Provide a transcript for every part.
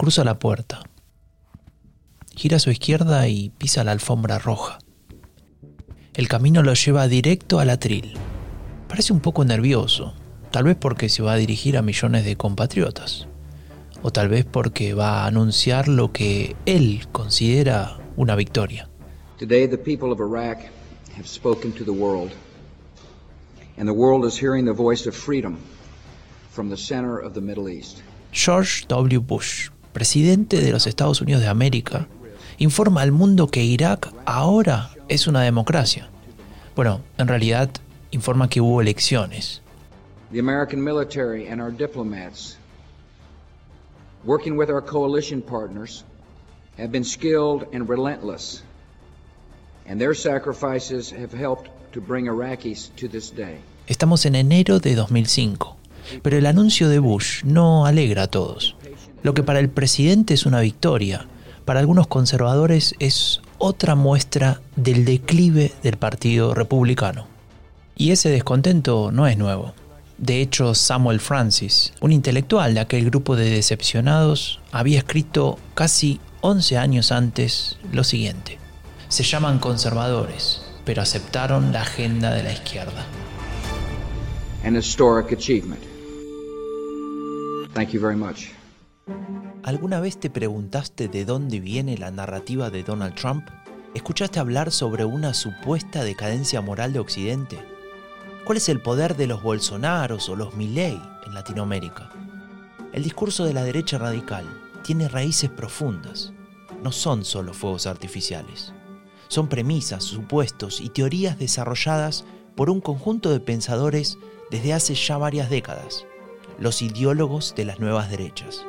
cruza la puerta, gira a su izquierda y pisa la alfombra roja. El camino lo lleva directo al atril. Parece un poco nervioso, tal vez porque se va a dirigir a millones de compatriotas, o tal vez porque va a anunciar lo que él considera una victoria. Today the people of Iraq have spoken to the world, and the world is hearing the voice of freedom from the center of the Middle East. George W. Bush, presidente de los Estados Unidos de América, informa al mundo que Irak ahora es una democracia. Bueno, en realidad informa que hubo elecciones. The American military and our diplomats, working with our coalition partners, have been skilled and relentless, and their sacrifices have helped to bring Iraqis to this day. Estamos en enero de 2005, pero el anuncio de Bush no alegra a todos. Lo que para el presidente es una victoria, para algunos conservadores es otra muestra del declive del Partido Republicano. Y ese descontento no es nuevo. De hecho, Samuel Francis, un intelectual de aquel grupo de decepcionados, había escrito casi 11 años antes lo siguiente. Se llaman conservadores, pero aceptaron la agenda de la izquierda. An historic achievement. Thank you very much. ¿Alguna vez te preguntaste de dónde viene la narrativa de Donald Trump? ¿Escuchaste hablar sobre una supuesta decadencia moral de Occidente? ¿Cuál es el poder de los Bolsonaros o los Milley en Latinoamérica? El discurso de la derecha radical tiene raíces profundas. No son solo fuegos artificiales. Son premisas, supuestos y teorías desarrolladas por un conjunto de pensadores desde hace ya varias décadas, los ideólogos de las nuevas derechas.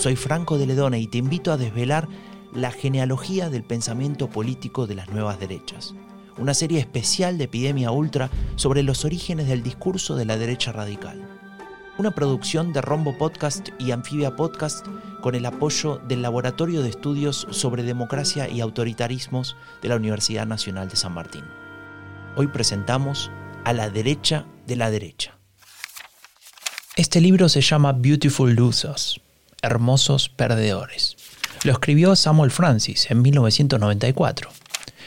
Soy Franco de Ledona y te invito a desvelar la genealogía del pensamiento político de las nuevas derechas. Una serie especial de Epidemia Ultra sobre los orígenes del discurso de la derecha radical. Una producción de Rombo Podcast y Anfibia Podcast con el apoyo del Laboratorio de Estudios sobre Democracia y Autoritarismos de la Universidad Nacional de San Martín. Hoy presentamos a la derecha de la derecha. Este libro se llama Beautiful Losers Hermosos Perdedores. Lo escribió Samuel Francis en 1994.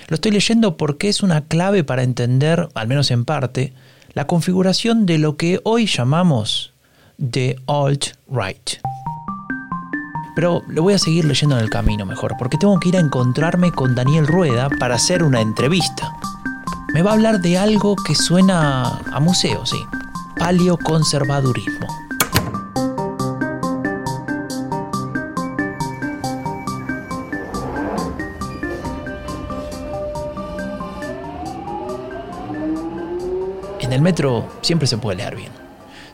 Lo estoy leyendo porque es una clave para entender, al menos en parte, la configuración de lo que hoy llamamos The Alt-Right. Pero lo voy a seguir leyendo en el camino mejor, porque tengo que ir a encontrarme con Daniel Rueda para hacer una entrevista. Me va a hablar de algo que suena a museo, sí. Paleoconservadurismo. El metro siempre se puede leer bien.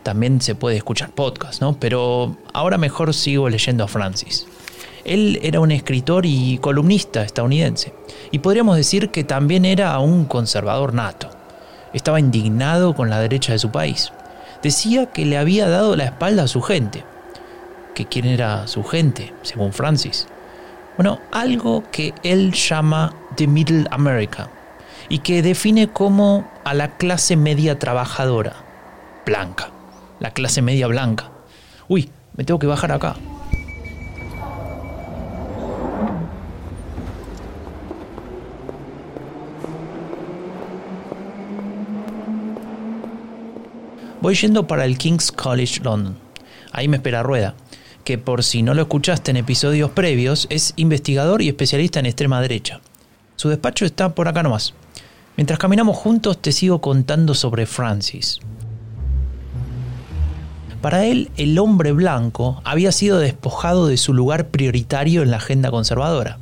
También se puede escuchar podcast, ¿no? Pero ahora mejor sigo leyendo a Francis. Él era un escritor y columnista estadounidense. Y podríamos decir que también era un conservador nato. Estaba indignado con la derecha de su país. Decía que le había dado la espalda a su gente. ¿Que quién era su gente, según Francis? Bueno, algo que él llama The Middle America, y que define como a la clase media trabajadora, blanca, la clase media blanca. Uy, me tengo que bajar acá. Voy yendo para el King's College London. Ahí me espera Rueda, que por si no lo escuchaste en episodios previos, es investigador y especialista en extrema derecha. Su despacho está por acá nomás. Mientras caminamos juntos te sigo contando sobre Francis. Para él, el hombre blanco había sido despojado de su lugar prioritario en la agenda conservadora.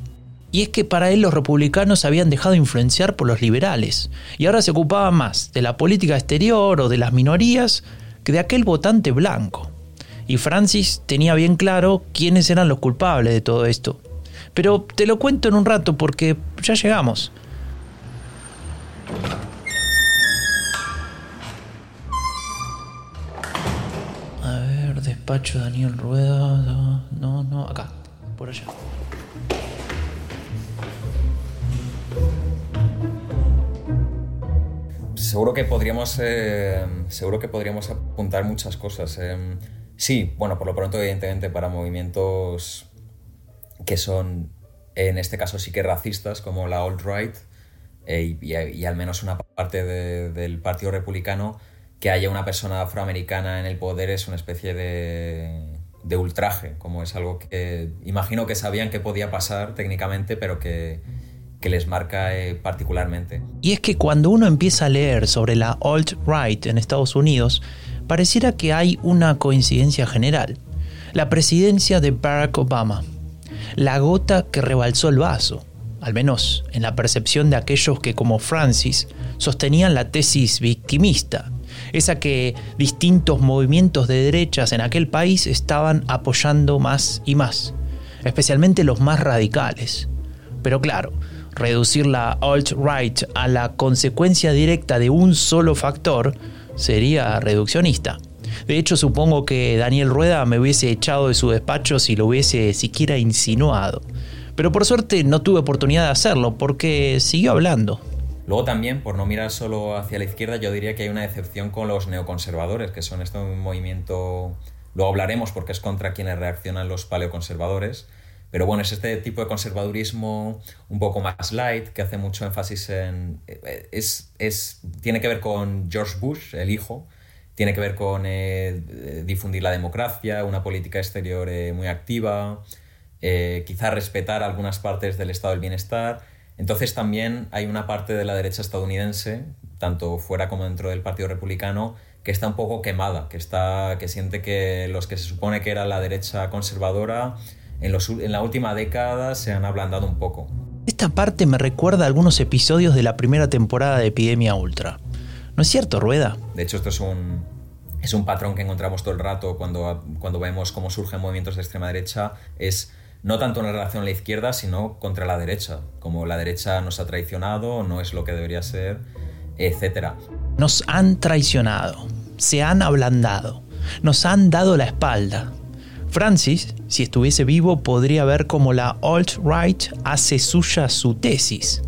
Y es que para él los republicanos habían dejado influenciar por los liberales, y ahora se ocupaba más de la política exterior o de las minorías que de aquel votante blanco. Y Francis tenía bien claro quiénes eran los culpables de todo esto. Pero te lo cuento en un rato porque ya llegamos. A ver, despacho Daniel Rueda. No, no, acá, por allá. Seguro que podríamos, eh, seguro que podríamos apuntar muchas cosas. Eh, Sí, bueno, por lo pronto, evidentemente, para movimientos que son, en este caso, sí que racistas, como la alt-right, eh, y, al menos una parte del Partido Republicano, que haya una persona afroamericana en el poder es una especie de, ultraje, como es algo que imagino que sabían que podía pasar técnicamente, pero que, que les marca eh, particularmente. Y es que cuando uno empieza a leer sobre la alt-right en Estados Unidos, pareciera que hay una coincidencia general. La presidencia de Barack Obama, la gota que rebalsó el vaso, al menos en la percepción de aquellos que como Francis sostenían la tesis victimista, esa que distintos movimientos de derechas en aquel país estaban apoyando más y más, especialmente los más radicales. Pero claro, reducir la alt-right a la consecuencia directa de un solo factor sería reduccionista. De hecho, supongo que Daniel Rueda me hubiese echado de su despacho si lo hubiese siquiera insinuado. Pero por suerte no tuve oportunidad de hacerlo porque siguió hablando. Luego también, por no mirar solo hacia la izquierda, yo diría que hay una decepción con los neoconservadores, que son este movimiento, luego hablaremos porque es contra quienes reaccionan los paleoconservadores, pero bueno, es este tipo de conservadurismo un poco más light, que hace mucho énfasis en... Es, es, tiene que ver con George Bush, el hijo, tiene que ver con eh, difundir la democracia, una política exterior eh, muy activa, eh, quizá respetar algunas partes del estado del bienestar. Entonces también hay una parte de la derecha estadounidense, tanto fuera como dentro del Partido Republicano, que está un poco quemada, que, está, que siente que los que se supone que era la derecha conservadora en, la última década se han ablandado un poco. Esta parte me recuerda a algunos episodios de la primera temporada de Epidemia Ultra. ¿No es cierto, Rueda? De hecho, esto es un, es un patrón que encontramos todo el rato cuando, cuando vemos cómo surgen movimientos de extrema derecha. Es no tanto en relación a la izquierda, sino contra la derecha. Como la derecha nos ha traicionado, no es lo que debería ser, etc. Nos han traicionado, se han ablandado, nos han dado la espalda. Francis, si estuviese vivo, podría ver cómo la alt-right hace suya su tesis.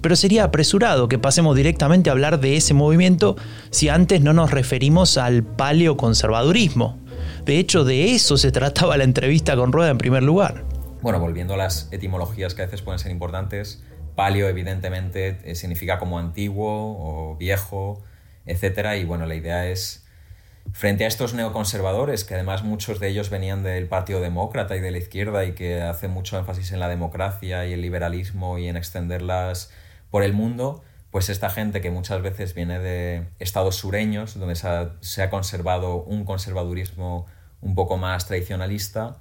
Pero sería apresurado que pasemos directamente a hablar de ese movimiento si antes no nos referimos al paleoconservadurismo. De hecho, de eso se trataba la entrevista con Rueda en primer lugar. Bueno, volviendo a las etimologías que a veces pueden ser importantes, paleo evidentemente eh, significa como antiguo o viejo, etc. Y bueno, la idea es frente a estos neoconservadores, que además muchos de ellos venían del Partido Demócrata y de la izquierda y que hacen mucho énfasis en la democracia y el liberalismo y en extenderlas por el mundo, pues esta gente que muchas veces viene de estados sureños, donde se ha, conservado un conservadurismo un poco más tradicionalista,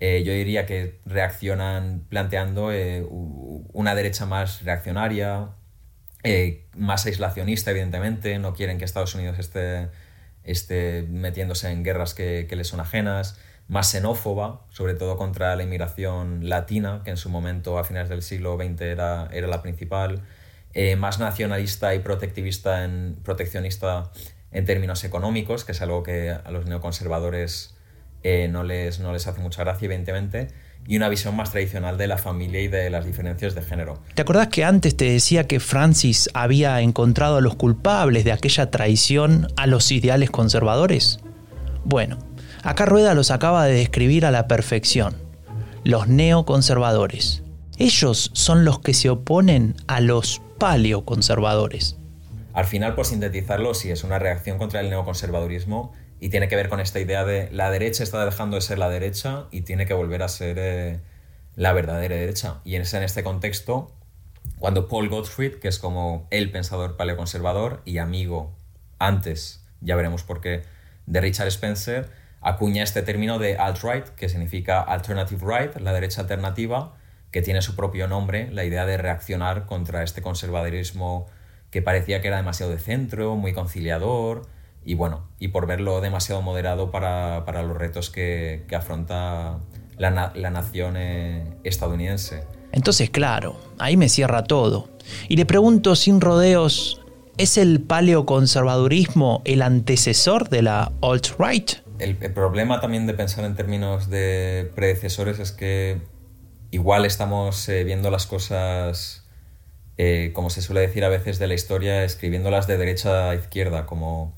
eh, yo diría que reaccionan planteando eh, una derecha más reaccionaria, eh, más aislacionista, evidentemente, no quieren que Estados Unidos esté esté metiéndose en guerras que, que le son ajenas, más xenófoba, sobre todo contra la inmigración latina, que en su momento a finales del siglo XX era, era la principal, eh, más nacionalista y protectivista en, proteccionista en términos económicos, que es algo que a los neoconservadores eh, no, les, no les hace mucha gracia, evidentemente, y una visión más tradicional de la familia y de las diferencias de género. ¿Te acordás que antes te decía que Francis había encontrado a los culpables de aquella traición a los ideales conservadores? Bueno, acá Rueda los acaba de describir a la perfección. Los neoconservadores. Ellos son los que se oponen a los paleoconservadores. Al final, por sintetizarlo, sí es una reacción contra el neoconservadurismo y tiene que ver con esta idea de la derecha está dejando de ser la derecha y tiene que volver a ser eh, la verdadera derecha. Y es en este contexto cuando Paul Gottfried, que es como el pensador paleoconservador y amigo antes, ya veremos por qué, de Richard Spencer, acuña este término de alt-right, que significa alternative right, la derecha alternativa, que tiene su propio nombre, la idea de reaccionar contra este conservadurismo que parecía que era demasiado de centro, muy conciliador, y bueno, y por verlo demasiado moderado para, los retos que, afronta la, nación eh, estadounidense. Entonces, claro, ahí me cierra todo. Y le pregunto sin rodeos, ¿es el paleoconservadurismo el antecesor de la alt-right? El, problema también de pensar en términos de predecesores es que igual estamos eh, viendo las cosas, eh, como se suele decir a veces de la historia, escribiéndolas de derecha a izquierda, como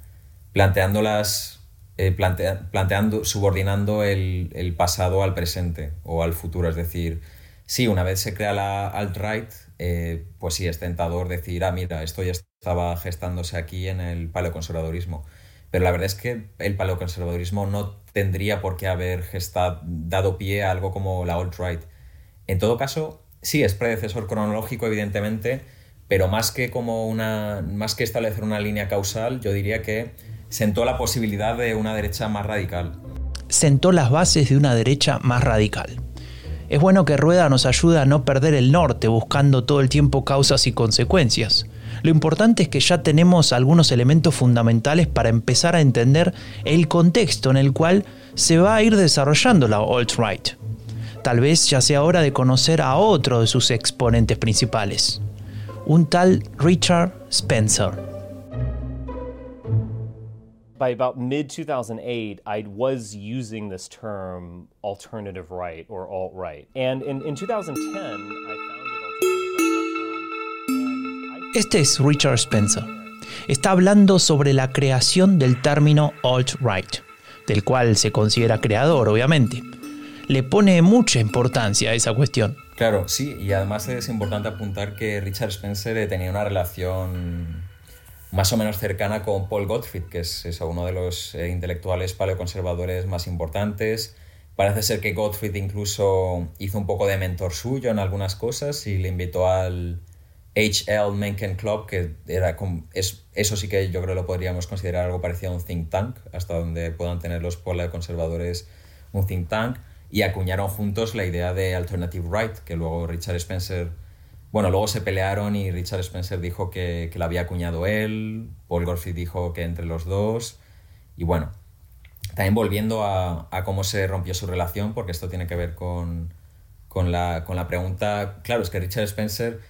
planteándolas eh, planteando, subordinando el, pasado al presente o al futuro. Es decir, sí, una vez se crea la alt-right, eh, pues sí, es tentador decir, ah, mira, esto ya estaba gestándose aquí en el paleoconservadurismo. Pero la verdad es que el paleoconservadurismo no tendría por qué haber gestado, dado pie a algo como la alt-right. En todo caso, sí, es predecesor cronológico, evidentemente, pero más que, como una, más que establecer una línea causal, yo diría que sentó la posibilidad de una derecha más radical. Sentó las bases de una derecha más radical. Es bueno que Rueda nos ayude a no perder el norte buscando todo el tiempo causas y consecuencias. Lo importante es que ya tenemos algunos elementos fundamentales para empezar a entender el contexto en el cual se va a ir desarrollando la alt-right. Tal vez ya sea hora de conocer a otro de sus exponentes principales, un tal Richard Spencer. By about mid 2008, I was using this term alternative right or alt right. And in, in 2010, I founded Este es Richard Spencer. Está hablando sobre la creación del término alt-right, del cual se considera creador, obviamente. Le pone mucha importancia a esa cuestión. Claro, sí, y además es importante apuntar que Richard Spencer tenía una relación más o menos cercana con Paul Gottfried, que es, uno de los eh, intelectuales paleoconservadores más importantes. Parece ser que Gottfried incluso hizo un poco de mentor suyo en algunas cosas y le invitó al HL Mencken Club, que era es, eso sí que yo creo lo podríamos considerar algo parecido a un think tank, hasta donde puedan tener los paleoconservadores un think tank, y acuñaron juntos la idea de Alternative Right, que luego Richard Spencer bueno, luego se pelearon y Richard Spencer dijo que, la había acuñado él, Paul Gottfried dijo que entre los dos. Y bueno, también volviendo a, cómo se rompió su relación, porque esto tiene que ver con, con, la, con pregunta. Claro, es que Richard Spencer,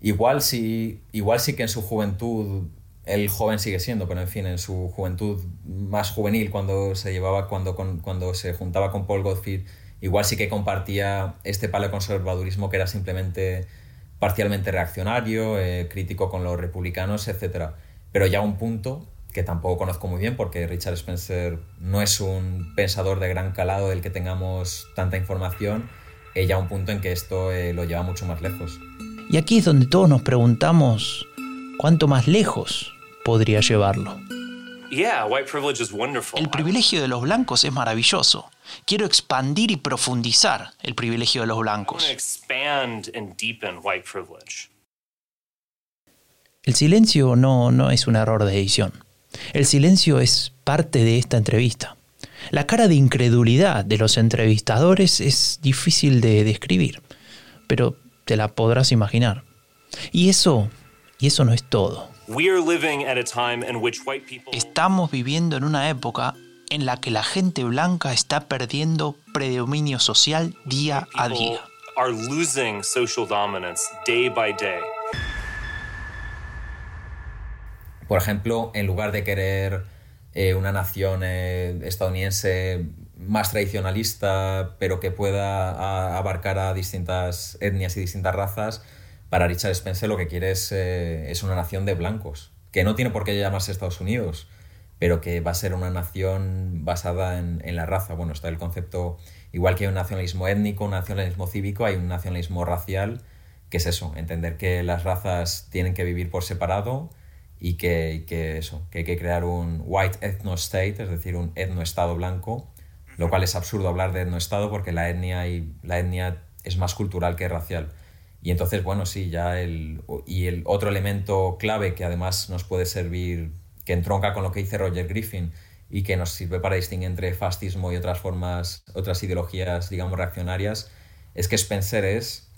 igual sí, igual sí que en su juventud, el joven sigue siendo, pero en fin, en su juventud más juvenil, cuando se llevaba, cuando, cuando se juntaba con Paul Gottfried, igual sí que compartía este paleoconservadurismo que era simplemente parcialmente reaccionario, eh, crítico con los republicanos, etc. Pero ya un punto que tampoco conozco muy bien porque Richard Spencer no es un pensador de gran calado del que tengamos tanta información, eh, ya un punto en que esto eh, lo lleva mucho más lejos. Y aquí es donde todos nos preguntamos cuánto más lejos podría llevarlo. El privilegio de los blancos es maravilloso. Quiero expandir y profundizar el privilegio de los blancos. El silencio no, no es un error de edición. El silencio es parte de esta entrevista. La cara de incredulidad de los entrevistadores es difícil de describir, pero te la podrás imaginar. Y eso, y eso no es todo. Estamos viviendo en una época en la que la gente blanca está perdiendo predominio social día a día. Por ejemplo, en lugar de querer eh, una nación eh, estadounidense más tradicionalista, pero que pueda abarcar a distintas etnias y distintas razas, para Richard Spencer lo que quiere es, eh, es una nación de blancos, que no tiene por qué llamarse Estados Unidos, pero que va a ser una nación basada en, la raza. Bueno, está el concepto, igual que hay un nacionalismo étnico, un nacionalismo cívico, hay un nacionalismo racial, que es eso, entender que las razas tienen que vivir por separado y que, eso, que hay que crear un white ethno state, es decir, un etno-estado blanco, lo cual es absurdo hablar de etno-estado porque la etnia, y, la etnia es más cultural que racial. Y entonces, bueno, sí, ya el... Y el otro elemento clave que además nos puede servir que entronca con lo que dice Roger Griffin y que nos sirve para distinguir entre fascismo y otras formas, otras ideologías, digamos, reaccionarias, es que Spencer es,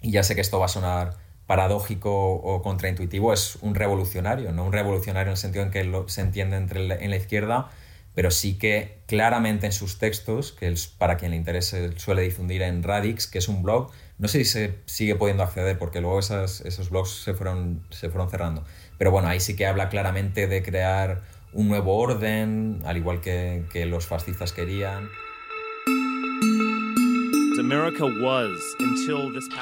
y ya sé que esto va a sonar paradójico o contraintuitivo, es un revolucionario, no un revolucionario en el sentido en que se entiende entre en la izquierda, pero sí que claramente en sus textos, que es para quien le interese suele difundir en Radix, que es un blog, no sé si se sigue pudiendo acceder porque luego esos blogs se fueron, se fueron cerrando, pero bueno, ahí sí que habla claramente de crear un nuevo orden, al igual que, que los fascistas querían.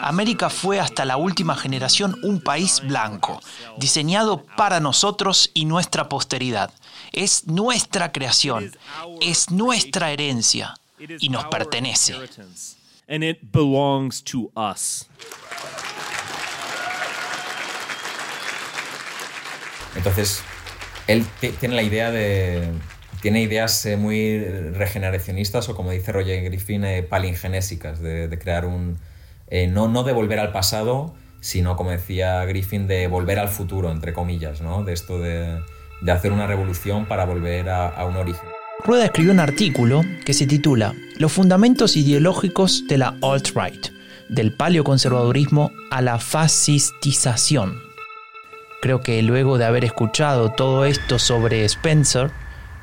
América fue hasta la última generación un país blanco, diseñado para nosotros y nuestra posteridad. Es nuestra creación, es nuestra herencia y nos pertenece. Entonces, él tiene la idea de. Tiene ideas eh, muy regeneracionistas o, como dice Roger Griffin, eh, palingenésicas, de, crear un. Eh, no, no de volver al pasado, sino, como decía Griffin, de volver al futuro, entre comillas, ¿no? De esto de, de hacer una revolución para volver a, un origen. Rueda escribió un artículo que se titula Los fundamentos ideológicos de la alt-right, del paleoconservadurismo a la fascistización. Creo que luego de haber escuchado todo esto sobre Spencer,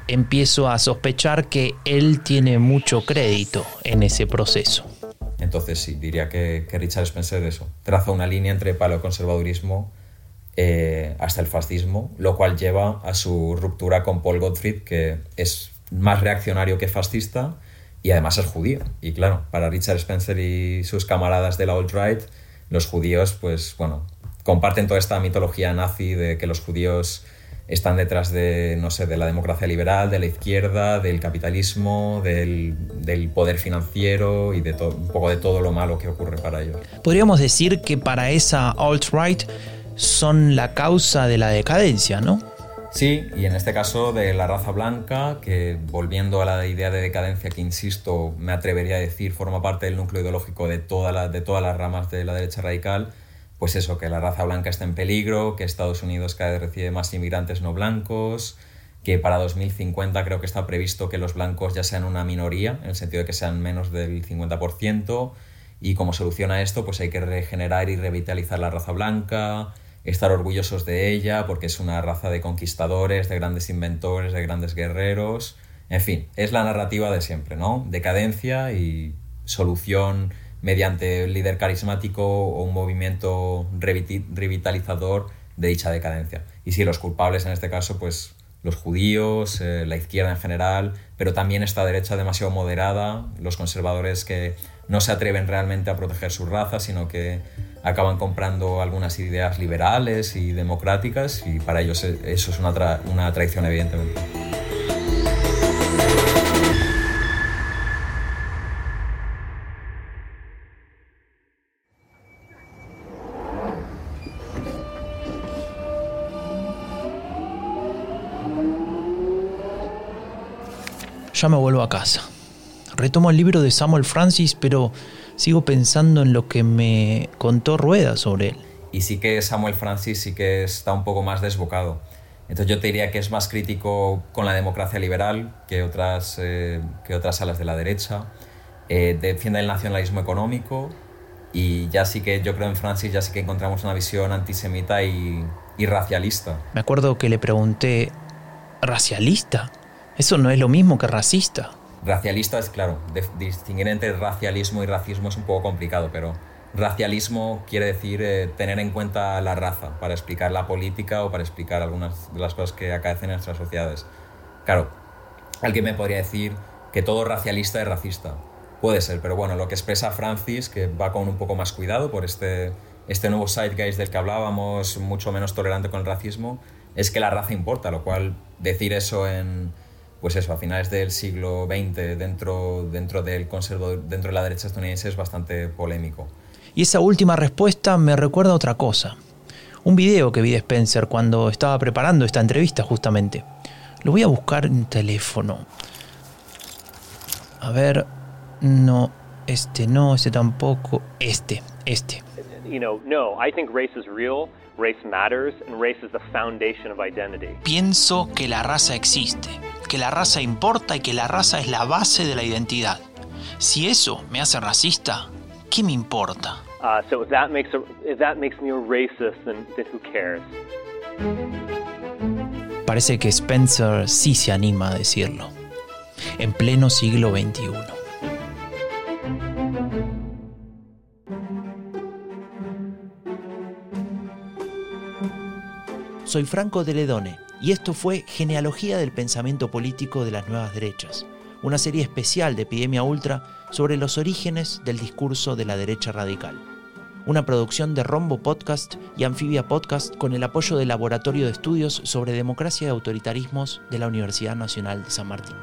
empiezo a sospechar que él tiene mucho crédito en ese proceso. Entonces sí, diría que, Richard Spencer eso, traza una línea entre paleoconservadurismo eh, hasta el fascismo, lo cual lleva a su ruptura con Paul Gottfried, que es más reaccionario que fascista y además es judío. Y claro, para Richard Spencer y sus camaradas de la alt-right, los judíos, pues bueno, comparten toda esta mitología nazi de que los judíos están detrás de, no sé, de la democracia liberal, de la izquierda, del capitalismo, del, del poder financiero y de un poco de todo lo malo que ocurre para ellos. Podríamos decir que para esa alt-right son la causa de la decadencia, ¿no? Sí, y en este caso de la raza blanca, que volviendo a la idea de decadencia que, insisto, me atrevería a decir, forma parte del núcleo ideológico de, toda de todas las ramas de la derecha radical, pues eso, que la raza blanca está en peligro, que Estados Unidos cada vez recibe más inmigrantes no blancos, que para 2050 creo que está previsto que los blancos ya sean una minoría, en el sentido de que sean menos del 50%, y como solución a esto, pues hay que regenerar y revitalizar la raza blanca, estar orgullosos de ella, porque es una raza de conquistadores, de grandes inventores, de grandes guerreros, en fin, es la narrativa de siempre, ¿no? Decadencia y solución mediante un líder carismático o un movimiento revitalizador de dicha decadencia. Y si los culpables en este caso, pues los judíos, eh, la izquierda en general, pero también esta derecha demasiado moderada, los conservadores que no se atreven realmente a proteger su raza, sino que acaban comprando algunas ideas liberales y democráticas y para ellos e-, eso es una, una traición evidentemente. Ya me vuelvo a casa. Retomo el libro de Samuel Francis, pero sigo pensando en lo que me contó Rueda sobre él. Y sí que Samuel Francis sí que está un poco más desbocado. Entonces yo te diría que es más crítico con la democracia liberal que otras, eh, que otras alas de la derecha. Eh, defiende el nacionalismo económico y ya sí que yo creo en Francis ya sí que encontramos una visión antisemita y, y racialista. Me acuerdo que le pregunté, ¿racialista? Eso no es lo mismo que racista. Racialista es, claro, distinguir entre racialismo y racismo es un poco complicado, pero racialismo quiere decir eh, tener en cuenta la raza para explicar la política o para explicar algunas de las cosas que acaecen en nuestras sociedades. Claro, alguien me podría decir que todo racialista es racista. Puede ser, pero bueno, lo que expresa Francis, que va con un poco más cuidado por este, este nuevo zeitgeist del que hablábamos, mucho menos tolerante con el racismo, es que la raza importa, lo cual decir eso en, pues eso, a finales del siglo XX dentro, dentro, del dentro de la derecha estadounidense es bastante polémico. Y esa última respuesta me recuerda a otra cosa. Un video que vi de Spencer cuando estaba preparando esta entrevista justamente. Lo voy a buscar en teléfono. A ver, no, este no, este tampoco, este, este. Pienso que la raza existe que la raza importa y que la raza es la base de la identidad. Si eso me hace racista, ¿qué me importa? Parece que Spencer sí se anima a decirlo, en pleno siglo XXI. Soy Franco de Ledone y esto fue Genealogía del Pensamiento Político de las Nuevas Derechas, una serie especial de Epidemia Ultra sobre los orígenes del discurso de la derecha radical. Una producción de Rombo Podcast y Anfibia Podcast con el apoyo del Laboratorio de Estudios sobre Democracia y Autoritarismos de la Universidad Nacional de San Martín.